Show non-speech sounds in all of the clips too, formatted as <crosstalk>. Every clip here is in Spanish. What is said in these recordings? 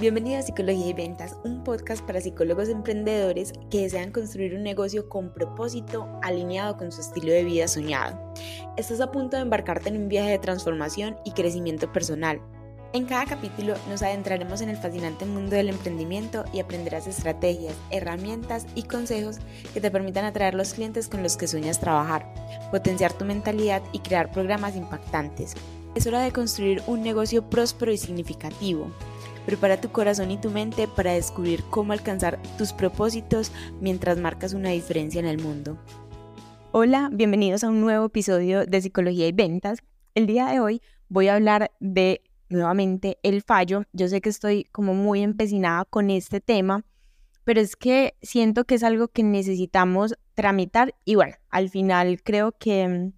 Bienvenida a Psicología y Ventas, un podcast para psicólogos emprendedores que desean construir un negocio con propósito alineado con su estilo de vida soñado. Estás a punto de embarcarte en un viaje de transformación y crecimiento personal. En cada capítulo nos adentraremos en el fascinante mundo del emprendimiento y aprenderás estrategias, herramientas y consejos que te permitan atraer los clientes con los que sueñas trabajar, potenciar tu mentalidad y crear programas impactantes. Es hora de construir un negocio próspero y significativo. Prepara tu corazón y tu mente para descubrir cómo alcanzar tus propósitos mientras marcas una diferencia en el mundo. Hola, bienvenidos a un nuevo episodio de Psicología y Ventas. El día de hoy voy a hablar de nuevamente el fallo. Yo sé que estoy como muy empecinada con este tema, pero es que siento que es algo que necesitamos tramitar y bueno, al final creo que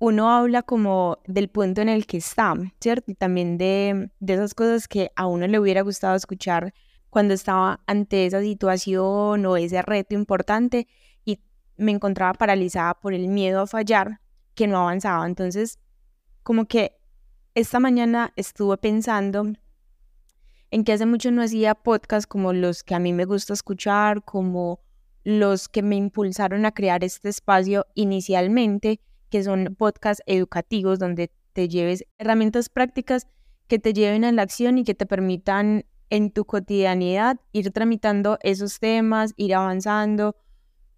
uno habla como del punto en el que está, ¿cierto? Y también de, de esas cosas que a uno le hubiera gustado escuchar cuando estaba ante esa situación o ese reto importante y me encontraba paralizada por el miedo a fallar que no avanzaba. Entonces, como que esta mañana estuve pensando en que hace mucho no hacía podcasts como los que a mí me gusta escuchar, como los que me impulsaron a crear este espacio inicialmente que son podcasts educativos donde te lleves herramientas prácticas que te lleven a la acción y que te permitan en tu cotidianidad ir tramitando esos temas, ir avanzando,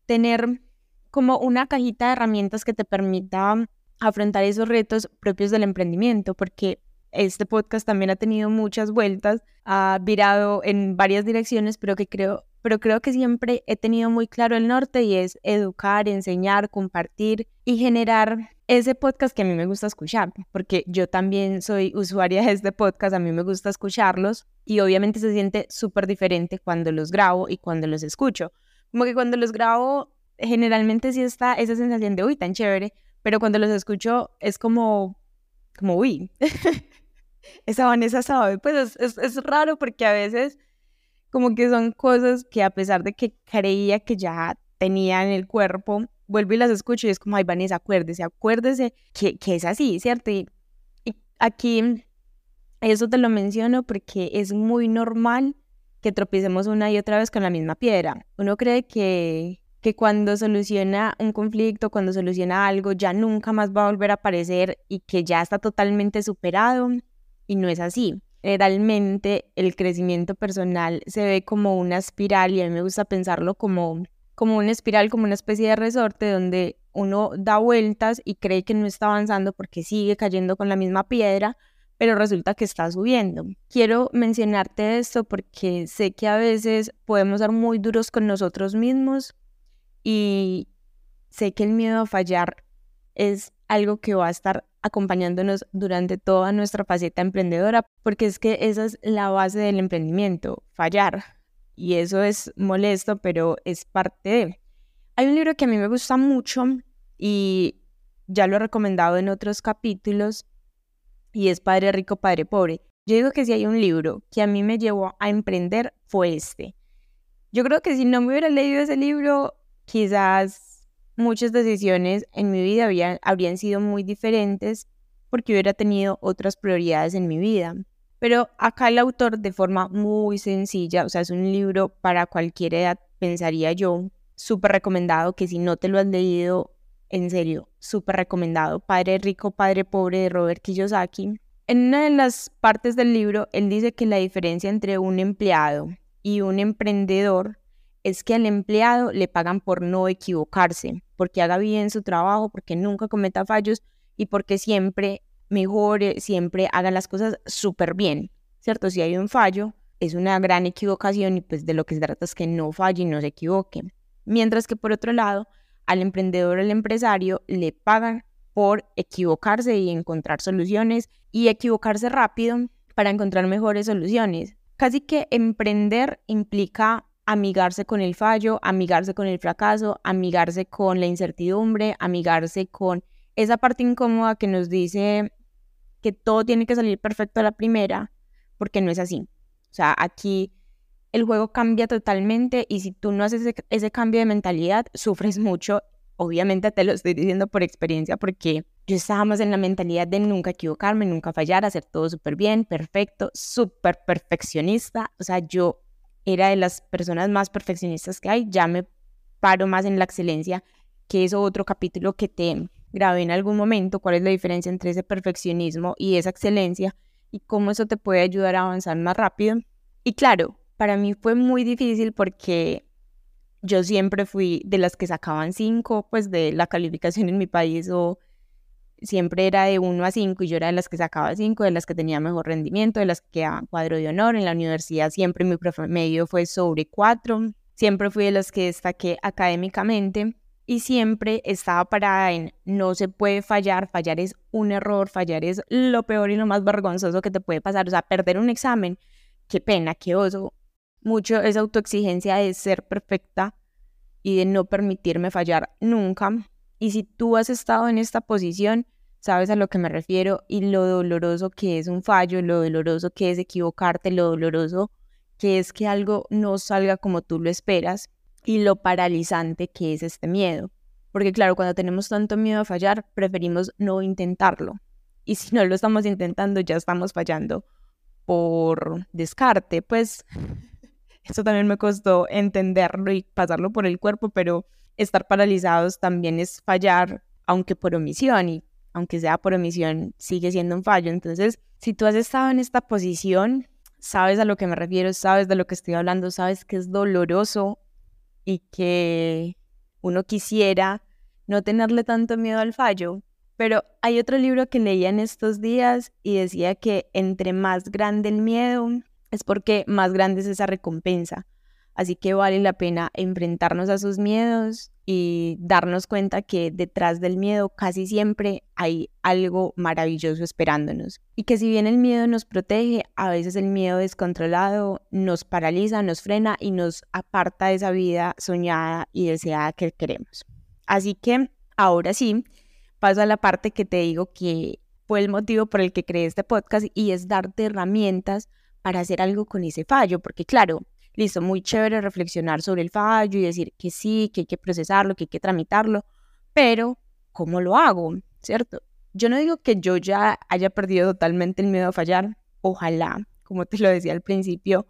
tener como una cajita de herramientas que te permita afrontar esos retos propios del emprendimiento, porque este podcast también ha tenido muchas vueltas, ha virado en varias direcciones, pero que creo pero creo que siempre he tenido muy claro el norte y es educar, enseñar, compartir y generar ese podcast que a mí me gusta escuchar, porque yo también soy usuaria de este podcast, a mí me gusta escucharlos y obviamente se siente súper diferente cuando los grabo y cuando los escucho. Como que cuando los grabo, generalmente sí está esa sensación de, uy, tan chévere, pero cuando los escucho es como, como, uy, <laughs> esa Vanessa sabe, pues es, es raro porque a veces como que son cosas que a pesar de que creía que ya tenía en el cuerpo, vuelvo y las escucho y es como, ay, Vanessa, acuérdese, acuérdese que, que es así, ¿cierto? Y, y aquí eso te lo menciono porque es muy normal que tropiecemos una y otra vez con la misma piedra. Uno cree que, que cuando soluciona un conflicto, cuando soluciona algo, ya nunca más va a volver a aparecer y que ya está totalmente superado y no es así generalmente el crecimiento personal se ve como una espiral y a mí me gusta pensarlo como, como una espiral, como una especie de resorte donde uno da vueltas y cree que no está avanzando porque sigue cayendo con la misma piedra, pero resulta que está subiendo. Quiero mencionarte esto porque sé que a veces podemos ser muy duros con nosotros mismos y sé que el miedo a fallar es algo que va a estar acompañándonos durante toda nuestra faceta emprendedora, porque es que esa es la base del emprendimiento, fallar. Y eso es molesto, pero es parte de... Hay un libro que a mí me gusta mucho y ya lo he recomendado en otros capítulos y es Padre Rico, Padre Pobre. Yo digo que si hay un libro que a mí me llevó a emprender fue este. Yo creo que si no me hubiera leído ese libro, quizás muchas decisiones en mi vida habrían sido muy diferentes porque hubiera tenido otras prioridades en mi vida. Pero acá el autor de forma muy sencilla, o sea, es un libro para cualquier edad, pensaría yo, súper recomendado, que si no te lo has leído, en serio, súper recomendado. Padre Rico, Padre Pobre de Robert Kiyosaki. En una de las partes del libro, él dice que la diferencia entre un empleado y un emprendedor es que al empleado le pagan por no equivocarse, porque haga bien su trabajo, porque nunca cometa fallos y porque siempre mejore, siempre haga las cosas súper bien, ¿cierto? Si hay un fallo, es una gran equivocación y pues de lo que se trata es que no falle y no se equivoque. Mientras que por otro lado, al emprendedor, al empresario, le pagan por equivocarse y encontrar soluciones y equivocarse rápido para encontrar mejores soluciones. Casi que emprender implica amigarse con el fallo, amigarse con el fracaso, amigarse con la incertidumbre, amigarse con esa parte incómoda que nos dice que todo tiene que salir perfecto a la primera, porque no es así. O sea, aquí el juego cambia totalmente y si tú no haces ese, cambio de mentalidad, sufres mucho obviamente te lo estoy diciendo por experiencia porque yo estaba más en la mentalidad de nunca equivocarme, nunca fallar, hacer todo súper bien, perfecto, súper perfeccionista. O sea, yo era de las personas más perfeccionistas que hay, ya me paro más en la excelencia, que es otro capítulo que te grabé en algún momento, cuál es la diferencia entre ese perfeccionismo y esa excelencia y cómo eso te puede ayudar a avanzar más rápido. Y claro, para mí fue muy difícil porque yo siempre fui de las que sacaban cinco, pues de la calificación en mi país o siempre era de uno a cinco y yo era de las que sacaba cinco, de las que tenía mejor rendimiento, de las que quedaban cuadro de honor. En la universidad siempre mi promedio fue sobre cuatro. Siempre fui de las que destaqué académicamente y siempre estaba parada en no se puede fallar, fallar es un error, fallar es lo peor y lo más vergonzoso que te puede pasar. O sea, perder un examen, qué pena, qué oso, mucho esa autoexigencia de ser perfecta y de no permitirme fallar nunca. Y si tú has estado en esta posición, sabes a lo que me refiero y lo doloroso que es un fallo, lo doloroso que es equivocarte, lo doloroso que es que algo no salga como tú lo esperas y lo paralizante que es este miedo. Porque claro, cuando tenemos tanto miedo a fallar, preferimos no intentarlo. Y si no lo estamos intentando, ya estamos fallando por descarte. Pues <laughs> eso también me costó entenderlo y pasarlo por el cuerpo, pero estar paralizados también es fallar, aunque por omisión, y aunque sea por omisión, sigue siendo un fallo. Entonces, si tú has estado en esta posición, sabes a lo que me refiero, sabes de lo que estoy hablando, sabes que es doloroso y que uno quisiera no tenerle tanto miedo al fallo. Pero hay otro libro que leía en estos días y decía que entre más grande el miedo, es porque más grande es esa recompensa. Así que vale la pena enfrentarnos a sus miedos y darnos cuenta que detrás del miedo casi siempre hay algo maravilloso esperándonos. Y que si bien el miedo nos protege, a veces el miedo descontrolado nos paraliza, nos frena y nos aparta de esa vida soñada y deseada que queremos. Así que ahora sí, paso a la parte que te digo que fue el motivo por el que creé este podcast y es darte herramientas para hacer algo con ese fallo, porque claro, listo, muy chévere reflexionar sobre el fallo y decir que sí, que hay que procesarlo, que hay que tramitarlo, pero ¿cómo lo hago? ¿Cierto? Yo no digo que yo ya haya perdido totalmente el miedo a fallar, ojalá, como te lo decía al principio,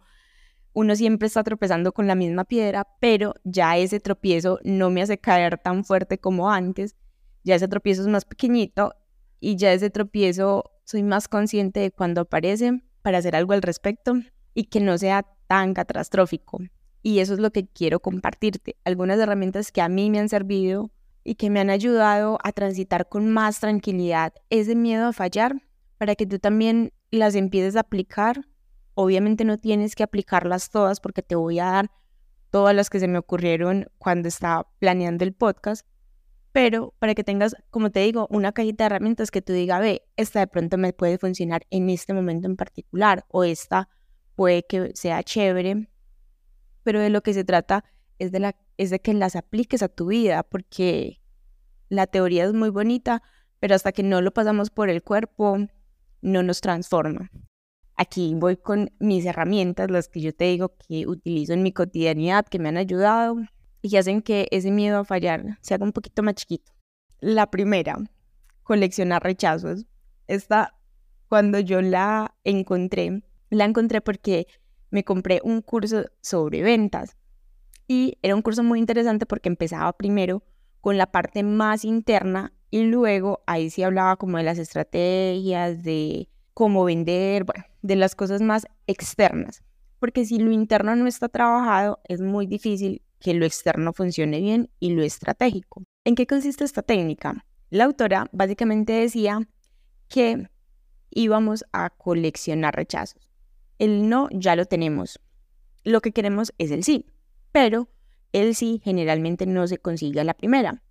uno siempre está tropezando con la misma piedra, pero ya ese tropiezo no me hace caer tan fuerte como antes, ya ese tropiezo es más pequeñito y ya ese tropiezo soy más consciente de cuando aparece para hacer algo al respecto y que no sea tan catastrófico. Y eso es lo que quiero compartirte, algunas herramientas que a mí me han servido y que me han ayudado a transitar con más tranquilidad ese miedo a fallar para que tú también las empieces a aplicar. Obviamente no tienes que aplicarlas todas porque te voy a dar todas las que se me ocurrieron cuando estaba planeando el podcast, pero para que tengas, como te digo, una cajita de herramientas que tú digas, ve, esta de pronto me puede funcionar en este momento en particular, o esta puede que sea chévere, pero de lo que se trata es de, la, es de que las apliques a tu vida, porque la teoría es muy bonita, pero hasta que no lo pasamos por el cuerpo, no nos transforma. Aquí voy con mis herramientas, las que yo te digo que utilizo en mi cotidianidad, que me han ayudado y hacen que ese miedo a fallar se haga un poquito más chiquito. La primera, coleccionar rechazos. Esta, cuando yo la encontré, la encontré porque me compré un curso sobre ventas y era un curso muy interesante porque empezaba primero con la parte más interna y luego ahí sí hablaba como de las estrategias, de cómo vender, bueno, de las cosas más externas. Porque si lo interno no está trabajado, es muy difícil que lo externo funcione bien y lo estratégico. ¿En qué consiste esta técnica? La autora básicamente decía que íbamos a coleccionar rechazos. El no ya lo tenemos. Lo que queremos es el sí, pero el sí generalmente no se consigue a la primera.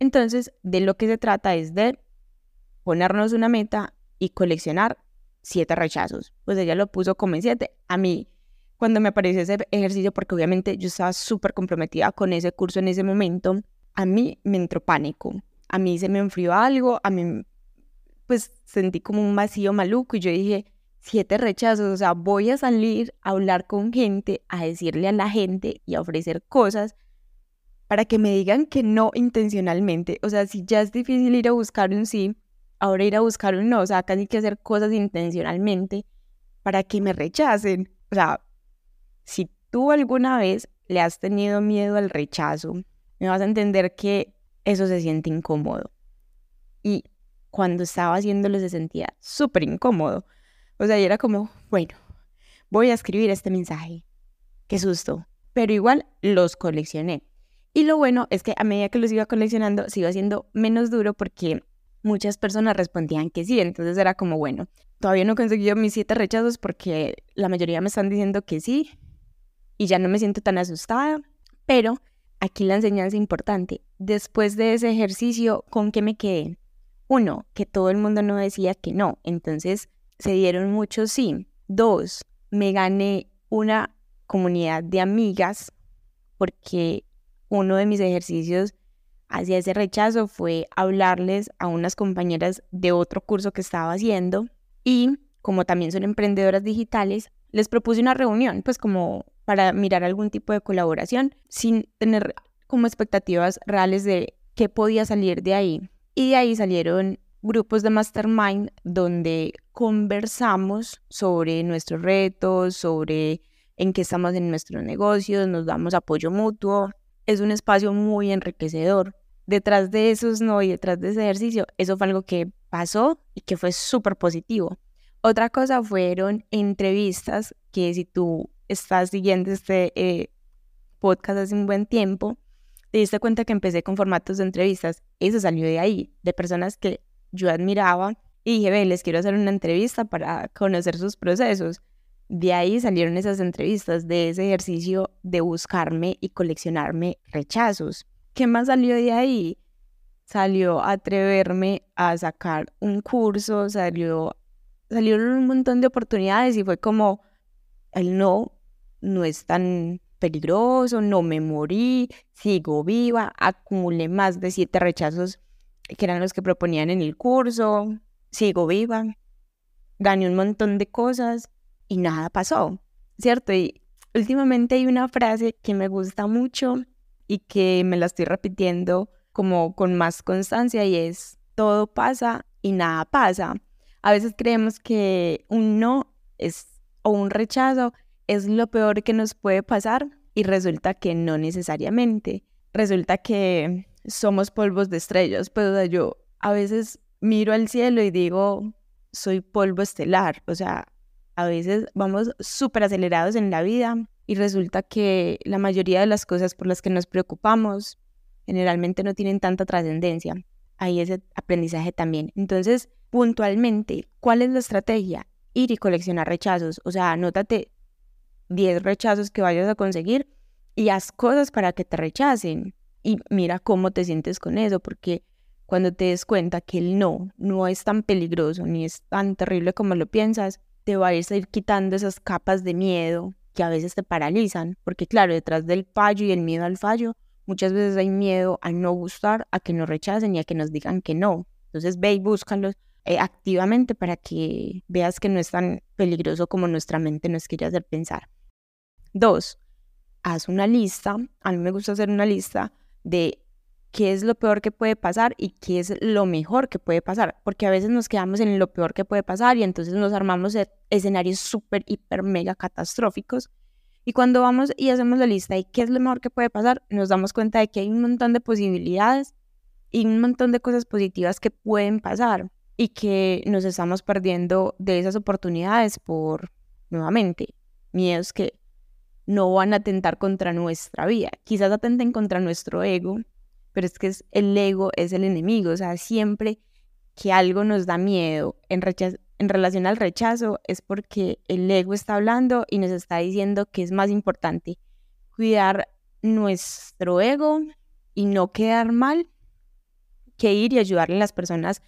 Entonces, de lo que se trata es de ponernos una meta y coleccionar siete rechazos. Pues ella lo puso como en siete. A mí cuando me apareció ese ejercicio, porque obviamente yo estaba súper comprometida con ese curso en ese momento, a mí me entró pánico. A mí se me enfrió algo, a mí pues sentí como un vacío maluco y yo dije, siete rechazos, o sea, voy a salir a hablar con gente, a decirle a la gente y a ofrecer cosas para que me digan que no intencionalmente. O sea, si ya es difícil ir a buscar un sí, ahora ir a buscar un no, o sea, casi que hacer cosas intencionalmente para que me rechacen. O sea, si tú alguna vez le has tenido miedo al rechazo, me vas a entender que eso se siente incómodo. Y cuando estaba haciéndolo se sentía súper incómodo. O sea, y era como, bueno, voy a escribir este mensaje. Qué susto. Pero igual los coleccioné. Y lo bueno es que a medida que los iba coleccionando, se iba haciendo menos duro porque muchas personas respondían que sí. Entonces era como, bueno, todavía no he conseguido mis siete rechazos porque la mayoría me están diciendo que sí. Y ya no me siento tan asustada. Pero aquí la enseñanza importante. Después de ese ejercicio, ¿con qué me quedé? Uno, que todo el mundo no decía que no. Entonces se dieron muchos sí. Dos, me gané una comunidad de amigas porque uno de mis ejercicios hacia ese rechazo fue hablarles a unas compañeras de otro curso que estaba haciendo y como también son emprendedoras digitales, les propuse una reunión, pues como para mirar algún tipo de colaboración sin tener como expectativas reales de qué podía salir de ahí. Y de ahí salieron grupos de mastermind donde conversamos sobre nuestros retos, sobre en qué estamos en nuestros negocios, nos damos apoyo mutuo. Es un espacio muy enriquecedor. Detrás de esos no y detrás de ese ejercicio, eso fue algo que pasó y que fue súper positivo. Otra cosa fueron entrevistas que si tú estás siguiendo este eh, podcast hace un buen tiempo, te diste cuenta que empecé con formatos de entrevistas. Eso salió de ahí, de personas que yo admiraba y dije, ve, les quiero hacer una entrevista para conocer sus procesos. De ahí salieron esas entrevistas, de ese ejercicio de buscarme y coleccionarme rechazos. ¿Qué más salió de ahí? Salió atreverme a sacar un curso, salió, salieron un montón de oportunidades y fue como, el no no es tan peligroso, no me morí, sigo viva, acumulé más de siete rechazos que eran los que proponían en el curso, sigo viva, gané un montón de cosas y nada pasó, ¿cierto? Y últimamente hay una frase que me gusta mucho y que me la estoy repitiendo como con más constancia y es, todo pasa y nada pasa. A veces creemos que un no es o un rechazo es lo peor que nos puede pasar y resulta que no necesariamente. Resulta que somos polvos de estrellas, pero yo a veces miro al cielo y digo, soy polvo estelar, o sea, a veces vamos súper acelerados en la vida y resulta que la mayoría de las cosas por las que nos preocupamos generalmente no tienen tanta trascendencia. Ahí ese aprendizaje también. Entonces, puntualmente, ¿cuál es la estrategia? Ir y coleccionar rechazos. O sea, anótate 10 rechazos que vayas a conseguir y haz cosas para que te rechacen. Y mira cómo te sientes con eso, porque cuando te des cuenta que el no no es tan peligroso ni es tan terrible como lo piensas, te va a ir quitando esas capas de miedo que a veces te paralizan, porque claro, detrás del fallo y el miedo al fallo, muchas veces hay miedo a no gustar, a que nos rechacen y a que nos digan que no. Entonces ve y búscalos eh, activamente para que veas que no es tan peligroso como nuestra mente nos quiere hacer pensar. Dos, haz una lista, a mí me gusta hacer una lista de qué es lo peor que puede pasar y qué es lo mejor que puede pasar, porque a veces nos quedamos en lo peor que puede pasar y entonces nos armamos e-, escenarios súper, hiper, mega catastróficos. Y cuando vamos y hacemos la lista de qué es lo mejor que puede pasar, nos damos cuenta de que hay un montón de posibilidades y un montón de cosas positivas que pueden pasar y que nos estamos perdiendo de esas oportunidades por, nuevamente, miedos que no van a atentar contra nuestra vida. Quizás atenten contra nuestro ego, pero es que es, el ego es el enemigo. O sea, siempre que algo nos da miedo en, en relación al rechazo es porque el ego está hablando y nos está diciendo que es más importante cuidar nuestro ego y no quedar mal que ir y ayudarle a las personas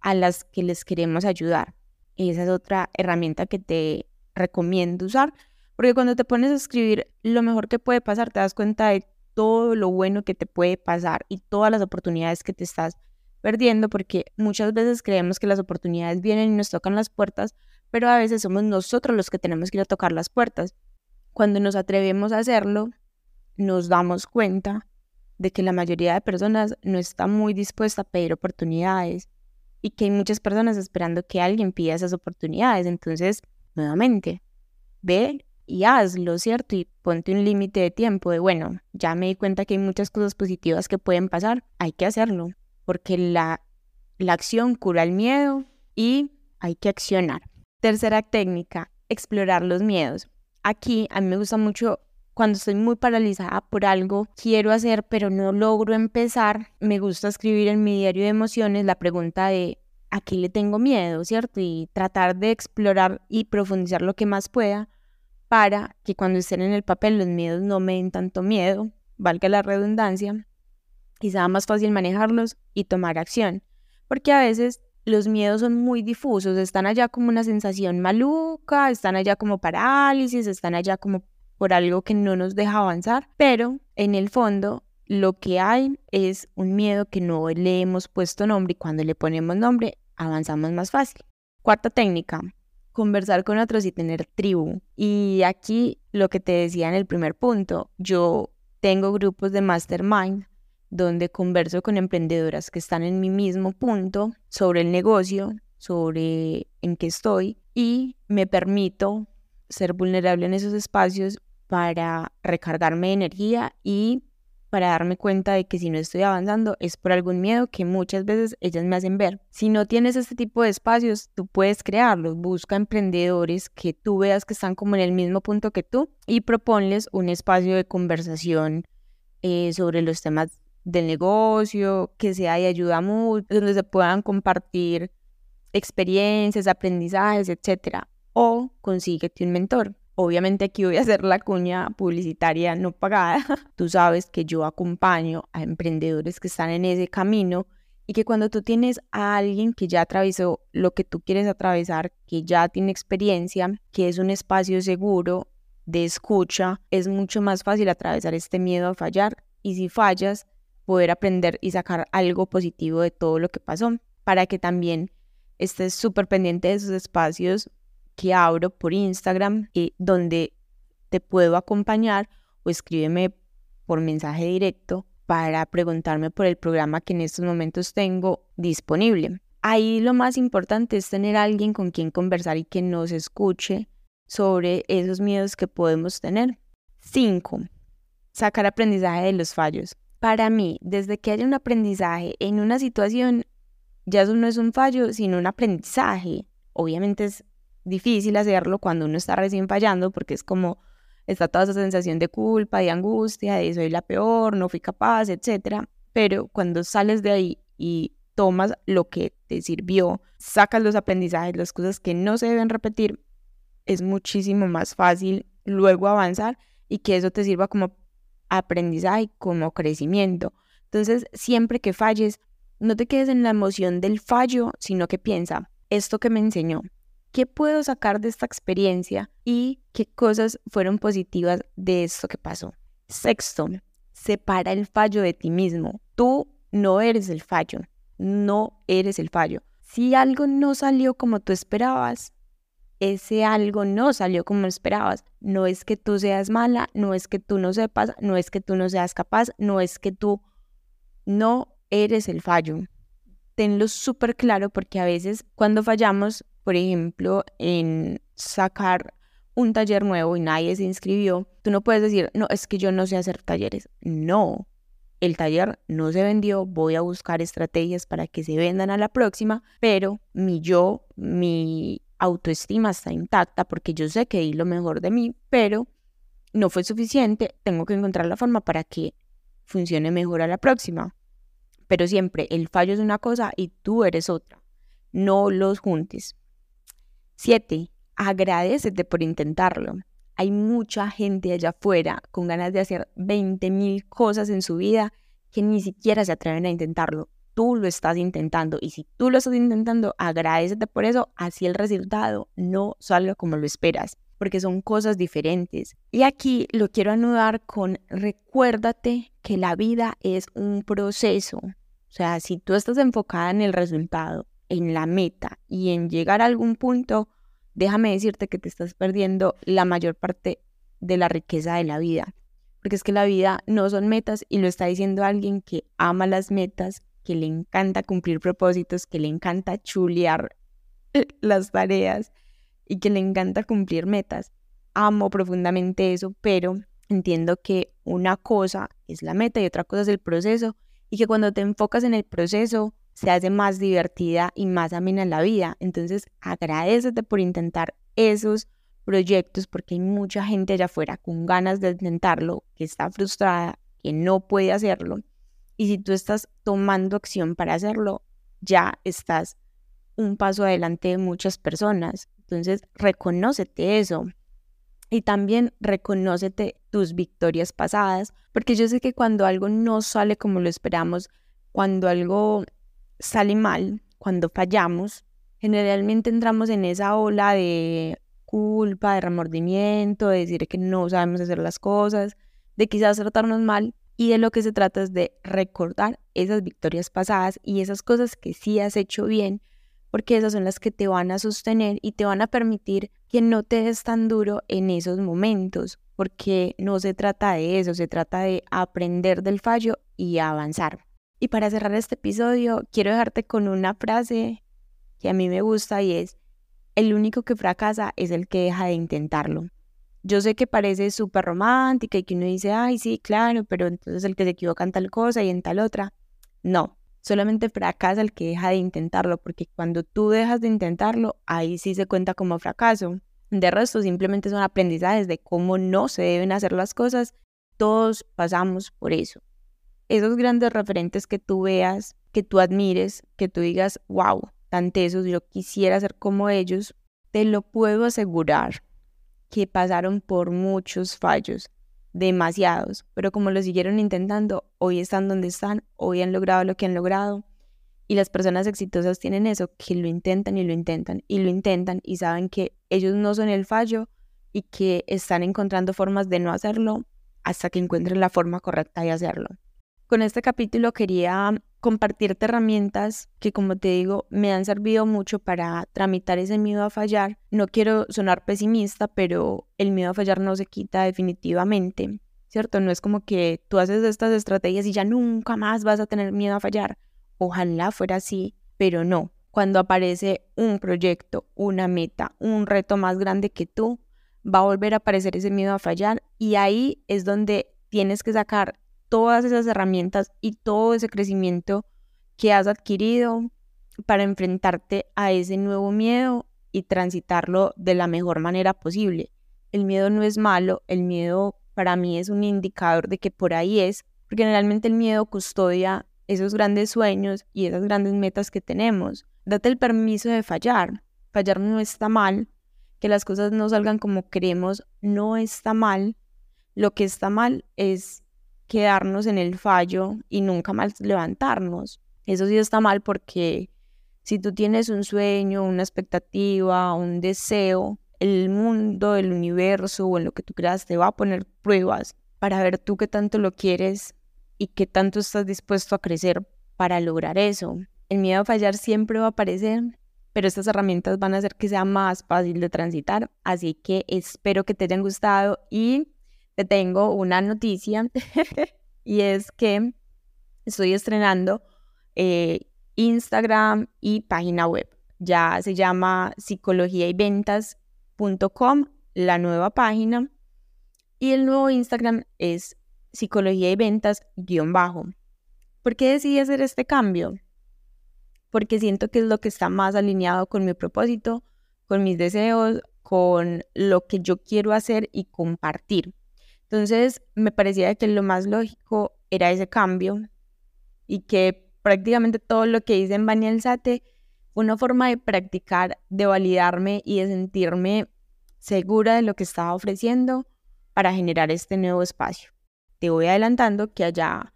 a las que les queremos ayudar. Y esa es otra herramienta que te recomiendo usar porque cuando te pones a escribir lo mejor que puede pasar, te das cuenta de todo lo bueno que te puede pasar y todas las oportunidades que te estás perdiendo, porque muchas veces creemos que las oportunidades vienen y nos tocan las puertas, pero a veces somos nosotros los que tenemos que ir a tocar las puertas. Cuando nos atrevemos a hacerlo, nos damos cuenta de que la mayoría de personas no está muy dispuesta a pedir oportunidades y que hay muchas personas esperando que alguien pida esas oportunidades. Entonces, nuevamente, ve y hazlo, ¿cierto? Y ponte un límite de tiempo de, bueno, ya me di cuenta que hay muchas cosas positivas que pueden pasar, hay que hacerlo, porque la, la acción cura el miedo y hay que accionar. Tercera técnica, explorar los miedos. Aquí a mí me gusta mucho cuando estoy muy paralizada por algo, quiero hacer, pero no logro empezar, me gusta escribir en mi diario de emociones la pregunta de ¿a qué le tengo miedo? ¿Cierto? Y tratar de explorar y profundizar lo que más pueda para que cuando estén en el papel los miedos no me den tanto miedo, valga la redundancia, y sea más fácil manejarlos y tomar acción. Porque a veces los miedos son muy difusos, están allá como una sensación maluca, están allá como parálisis, están allá como por algo que no nos deja avanzar, pero en el fondo lo que hay es un miedo que no le hemos puesto nombre y cuando le ponemos nombre avanzamos más fácil. Cuarta técnica, conversar con otros y tener tribu. Y aquí lo que te decía en el primer punto, yo tengo grupos de mastermind donde converso con emprendedoras que están en mi mismo punto sobre el negocio, sobre en qué estoy y me permito ser vulnerable en esos espacios para recargarme energía y para darme cuenta de que si no estoy avanzando es por algún miedo que muchas veces ellas me hacen ver. Si no tienes este tipo de espacios, tú puedes crearlos. Busca emprendedores que tú veas que están como en el mismo punto que tú y proponles un espacio de conversación eh, sobre los temas del negocio, que sea de ayuda mutua, donde se puedan compartir experiencias, aprendizajes, etc. O consíguete un mentor. Obviamente aquí voy a hacer la cuña publicitaria no pagada. <laughs> Tú sabes que yo acompaño a emprendedores que están en ese camino y que cuando tú tienes a alguien que ya atravesó lo que tú quieres atravesar, que ya tiene experiencia, que es un espacio seguro de escucha, es mucho más fácil atravesar este miedo a fallar y si fallas, poder aprender y sacar algo positivo de todo lo que pasó, para que también estés súper pendiente de esos espacios que abro por Instagram, y donde te puedo acompañar o escríbeme por mensaje directo para preguntarme por el programa que en estos momentos tengo disponible. Ahí lo más importante es tener alguien con quien conversar y que nos escuche sobre esos miedos que podemos tener. 5. Sacar aprendizaje de los fallos. Para mí, desde que haya un aprendizaje en una situación, ya eso no es un fallo, sino un aprendizaje. Obviamente es difícil hacerlo cuando uno está recién fallando porque es como está toda esa sensación de culpa, de angustia, de soy la peor, no fui capaz, etc. Pero cuando sales de ahí y tomas lo que te sirvió, sacas los aprendizajes, las cosas que no se deben repetir, es muchísimo más fácil luego avanzar y que eso te sirva como aprendizaje, como crecimiento. Entonces, siempre que falles, no te quedes en la emoción del fallo, sino que piensa, esto que me enseñó, ¿Qué puedo sacar de esta experiencia y qué cosas fueron positivas de esto que pasó? Sexto, separa el fallo de ti mismo. Tú no eres el fallo, no eres el fallo. Si algo no salió como tú esperabas, ese algo no salió como esperabas. No es que tú seas mala, no es que tú no sepas, no es que tú no seas capaz, no es que tú no eres el fallo. Tenlo súper claro porque a veces cuando fallamos por ejemplo, en sacar un taller nuevo y nadie se inscribió, tú no puedes decir, no, es que yo no sé hacer talleres. No, el taller no se vendió, voy a buscar estrategias para que se vendan a la próxima, pero mi yo, mi autoestima está intacta porque yo sé que di lo mejor de mí, pero no fue suficiente, tengo que encontrar la forma para que funcione mejor a la próxima. Pero siempre el fallo es una cosa y tú eres otra. No los juntes. Siete, agradecete por intentarlo. Hay mucha gente allá afuera con ganas de hacer 20 mil cosas en su vida que ni siquiera se atreven a intentarlo. Tú lo estás intentando y si tú lo estás intentando, agradecete por eso, así el resultado no salga como lo esperas, porque son cosas diferentes. Y aquí lo quiero anudar con recuérdate que la vida es un proceso. O sea, si tú estás enfocada en el resultado en la meta y en llegar a algún punto, déjame decirte que te estás perdiendo la mayor parte de la riqueza de la vida. porque es que la vida no son metas y lo está diciendo alguien que ama las metas, que le encanta cumplir propósitos, que le encanta chulear <laughs> las tareas y que le encanta cumplir metas. Amo profundamente eso, pero entiendo que una cosa es la meta y otra cosa es el proceso y que cuando te enfocas en el proceso se hace más divertida y más amena la vida. Entonces agradecete por intentar esos proyectos porque hay mucha gente allá afuera con ganas de intentarlo, que está frustrada, que no puede hacerlo. Y si tú estás tomando acción para hacerlo, ya estás un paso adelante de muchas personas. Entonces, reconócete eso. Y también reconócete tus victorias pasadas, porque yo sé que cuando algo no sale como lo esperamos, cuando algo sale mal, cuando fallamos, generalmente entramos en esa ola de culpa, de remordimiento, de decir que no sabemos hacer las cosas, de quizás tratarnos mal. Y de lo que se trata es de recordar esas victorias pasadas y esas cosas que sí has hecho bien, porque esas son las que te van a sostener y te van a permitir que no te des tan duro en esos momentos, porque no se trata de eso, se trata de aprender del fallo y avanzar. Y para cerrar este episodio, quiero dejarte con una frase que a mí me gusta y es, el único que fracasa es el que deja de intentarlo. Yo sé que parece súper romántica y que uno dice, ay, sí, claro, pero entonces el que se equivoca en tal cosa y en tal otra. No, solamente fracasa el que deja de intentarlo, porque cuando tú dejas de intentarlo, ahí sí se cuenta como fracaso. De resto, simplemente son aprendizajes de cómo no se deben hacer las cosas. Todos pasamos por eso. Esos grandes referentes que tú veas, que tú admires, que tú digas, wow, tan tesos, yo quisiera ser como ellos, te lo puedo asegurar que pasaron por muchos fallos, demasiados, pero como lo siguieron intentando, hoy están donde están, hoy han logrado lo que han logrado. Y las personas exitosas tienen eso, que lo intentan y lo intentan y lo intentan y saben que ellos no son el fallo y que están encontrando formas de no hacerlo hasta que encuentren la forma correcta de hacerlo. Con este capítulo quería compartirte herramientas que, como te digo, me han servido mucho para tramitar ese miedo a fallar. No quiero sonar pesimista, pero el miedo a fallar no se quita definitivamente, ¿cierto? No es como que tú haces estas estrategias y ya nunca más vas a tener miedo a fallar. Ojalá fuera así, pero no. Cuando aparece un proyecto, una meta, un reto más grande que tú, va a volver a aparecer ese miedo a fallar y ahí es donde tienes que sacar todas esas herramientas y todo ese crecimiento que has adquirido para enfrentarte a ese nuevo miedo y transitarlo de la mejor manera posible. El miedo no es malo, el miedo para mí es un indicador de que por ahí es, porque generalmente el miedo custodia esos grandes sueños y esas grandes metas que tenemos. Date el permiso de fallar. Fallar no está mal, que las cosas no salgan como queremos no está mal. Lo que está mal es quedarnos en el fallo y nunca más levantarnos. Eso sí está mal porque si tú tienes un sueño, una expectativa, un deseo, el mundo, el universo o en lo que tú creas te va a poner pruebas para ver tú qué tanto lo quieres y qué tanto estás dispuesto a crecer para lograr eso. El miedo a fallar siempre va a aparecer, pero estas herramientas van a hacer que sea más fácil de transitar. Así que espero que te hayan gustado y te tengo una noticia <laughs> y es que estoy estrenando eh, Instagram y página web. Ya se llama psicologiayventas.com, la nueva página. Y el nuevo Instagram es psicología y ventas guion bajo. ¿Por qué decidí hacer este cambio? Porque siento que es lo que está más alineado con mi propósito, con mis deseos, con lo que yo quiero hacer y compartir. Entonces me parecía que lo más lógico era ese cambio y que prácticamente todo lo que hice en Bani Alzate fue una forma de practicar, de validarme y de sentirme segura de lo que estaba ofreciendo para generar este nuevo espacio. Te voy adelantando que allá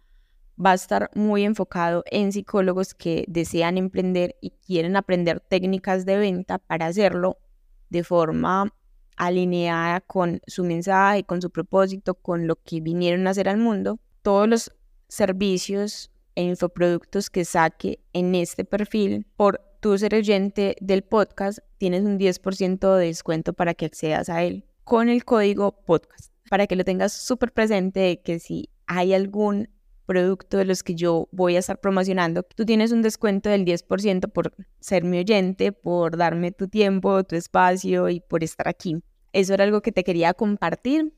va a estar muy enfocado en psicólogos que desean emprender y quieren aprender técnicas de venta para hacerlo de forma alineada con su mensaje, con su propósito, con lo que vinieron a hacer al mundo. Todos los servicios e infoproductos que saque en este perfil por tu ser oyente del podcast, tienes un 10% de descuento para que accedas a él con el código podcast. para que lo tengas súper presente que si hay algún producto de los que yo voy a estar promocionando, tú tienes un descuento del 10% por ser mi oyente, por darme tu tiempo, tu espacio y por estar aquí. Eso era algo que te quería compartir.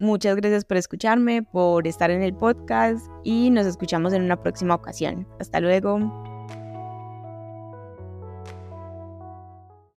Muchas gracias por escucharme, por estar en el podcast y nos escuchamos en una próxima ocasión. Hasta luego.